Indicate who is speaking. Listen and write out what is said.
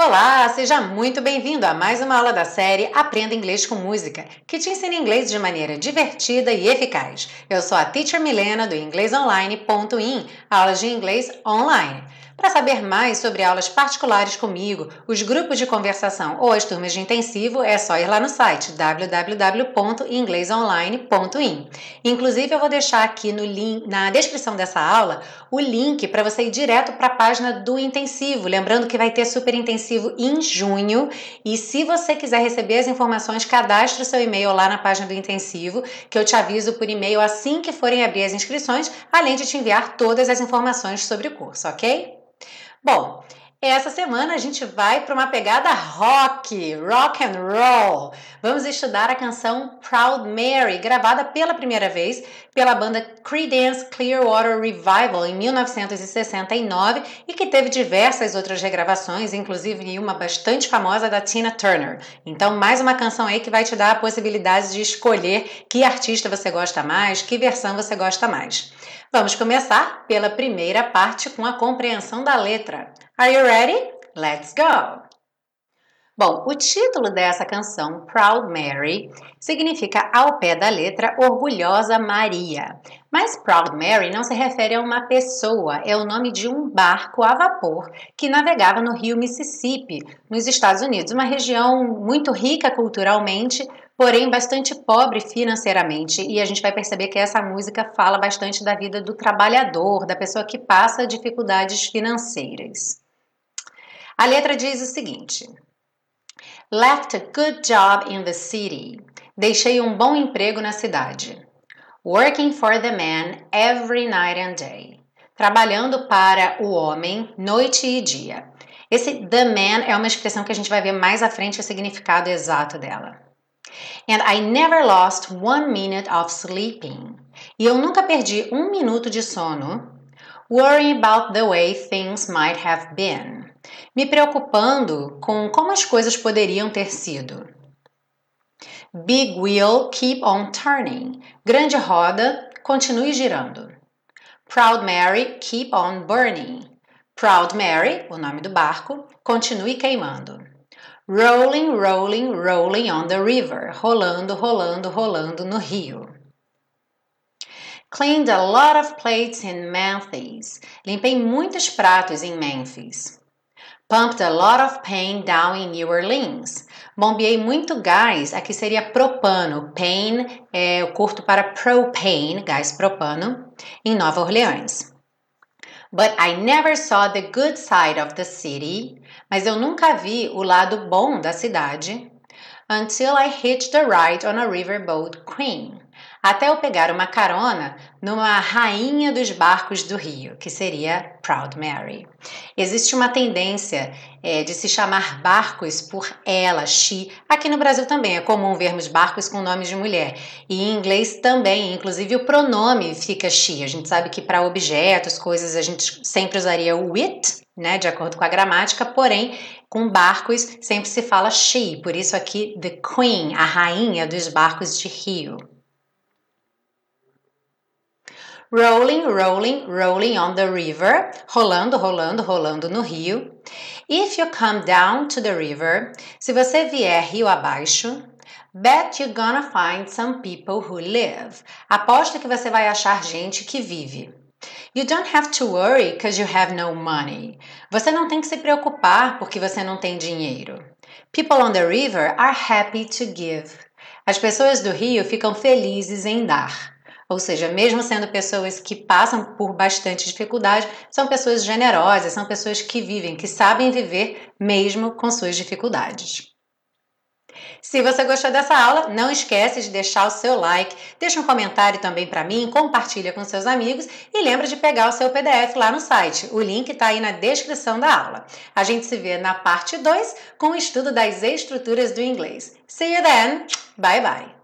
Speaker 1: Olá, seja muito bem-vindo a mais uma aula da série Aprenda Inglês com Música, que te ensina inglês de maneira divertida e eficaz. Eu sou a Teacher Milena do inglesonline.in, aulas de inglês online. Para saber mais sobre aulas particulares comigo, os grupos de conversação ou as turmas de intensivo, é só ir lá no site www.inglesonline.in. Inclusive, eu vou deixar aqui no link, na descrição dessa aula o link para você ir direto para a página do intensivo. Lembrando que vai ter super intensivo em junho. E se você quiser receber as informações, cadastre o seu e-mail lá na página do intensivo, que eu te aviso por e-mail assim que forem abrir as inscrições, além de te enviar todas as informações sobre o curso, ok? Bom, essa semana a gente vai para uma pegada rock, rock and roll. Vamos estudar a canção Proud Mary, gravada pela primeira vez pela banda Creedence Clearwater Revival em 1969 e que teve diversas outras regravações, inclusive uma bastante famosa da Tina Turner. Então, mais uma canção aí que vai te dar a possibilidade de escolher que artista você gosta mais, que versão você gosta mais. Vamos começar pela primeira parte com a compreensão da letra. Are you ready? Let's go! Bom, o título dessa canção, Proud Mary, significa ao pé da letra Orgulhosa Maria. Mas Proud Mary não se refere a uma pessoa, é o nome de um barco a vapor que navegava no rio Mississippi, nos Estados Unidos, uma região muito rica culturalmente, porém bastante pobre financeiramente. E a gente vai perceber que essa música fala bastante da vida do trabalhador, da pessoa que passa dificuldades financeiras. A letra diz o seguinte: Left a good job in the city. Deixei um bom emprego na cidade. Working for the man every night and day. Trabalhando para o homem noite e dia. Esse the man é uma expressão que a gente vai ver mais à frente o significado exato dela. And I never lost one minute of sleeping. E eu nunca perdi um minuto de sono. Worrying about the way things might have been me preocupando com como as coisas poderiam ter sido. Big wheel keep on turning. Grande roda, continue girando. Proud Mary keep on burning. Proud Mary, o nome do barco, continue queimando. Rolling, rolling, rolling on the river. Rolando, rolando, rolando no rio. Cleaned a lot of plates in Memphis. Limpei muitos pratos em Memphis. Pumped a lot of pain down in New Orleans. Bombeei muito gás, aqui seria propano. Pain é o curto para propane, gás propano, em Nova Orleans. But I never saw the good side of the city. Mas eu nunca vi o lado bom da cidade. Until I hitched a ride on a riverboat queen até eu pegar uma carona numa rainha dos barcos do Rio, que seria Proud Mary. Existe uma tendência é, de se chamar barcos por ela, she. Aqui no Brasil também é comum vermos barcos com nomes de mulher. E em inglês também, inclusive o pronome fica she. A gente sabe que para objetos, coisas, a gente sempre usaria o it, né, de acordo com a gramática, porém, com barcos sempre se fala she. Por isso aqui, the queen, a rainha dos barcos de Rio. Rolling, rolling, rolling on the river. Rolando, rolando, rolando no rio. If you come down to the river, se você vier rio abaixo, bet you're gonna find some people who live. Aposto que você vai achar gente que vive. You don't have to worry because you have no money. Você não tem que se preocupar porque você não tem dinheiro. People on the river are happy to give. As pessoas do rio ficam felizes em dar. Ou seja, mesmo sendo pessoas que passam por bastante dificuldade, são pessoas generosas, são pessoas que vivem, que sabem viver mesmo com suas dificuldades. Se você gostou dessa aula, não esquece de deixar o seu like, deixa um comentário também para mim, compartilha com seus amigos e lembra de pegar o seu PDF lá no site. O link está aí na descrição da aula. A gente se vê na parte 2 com o estudo das estruturas do inglês. See you then. Bye bye.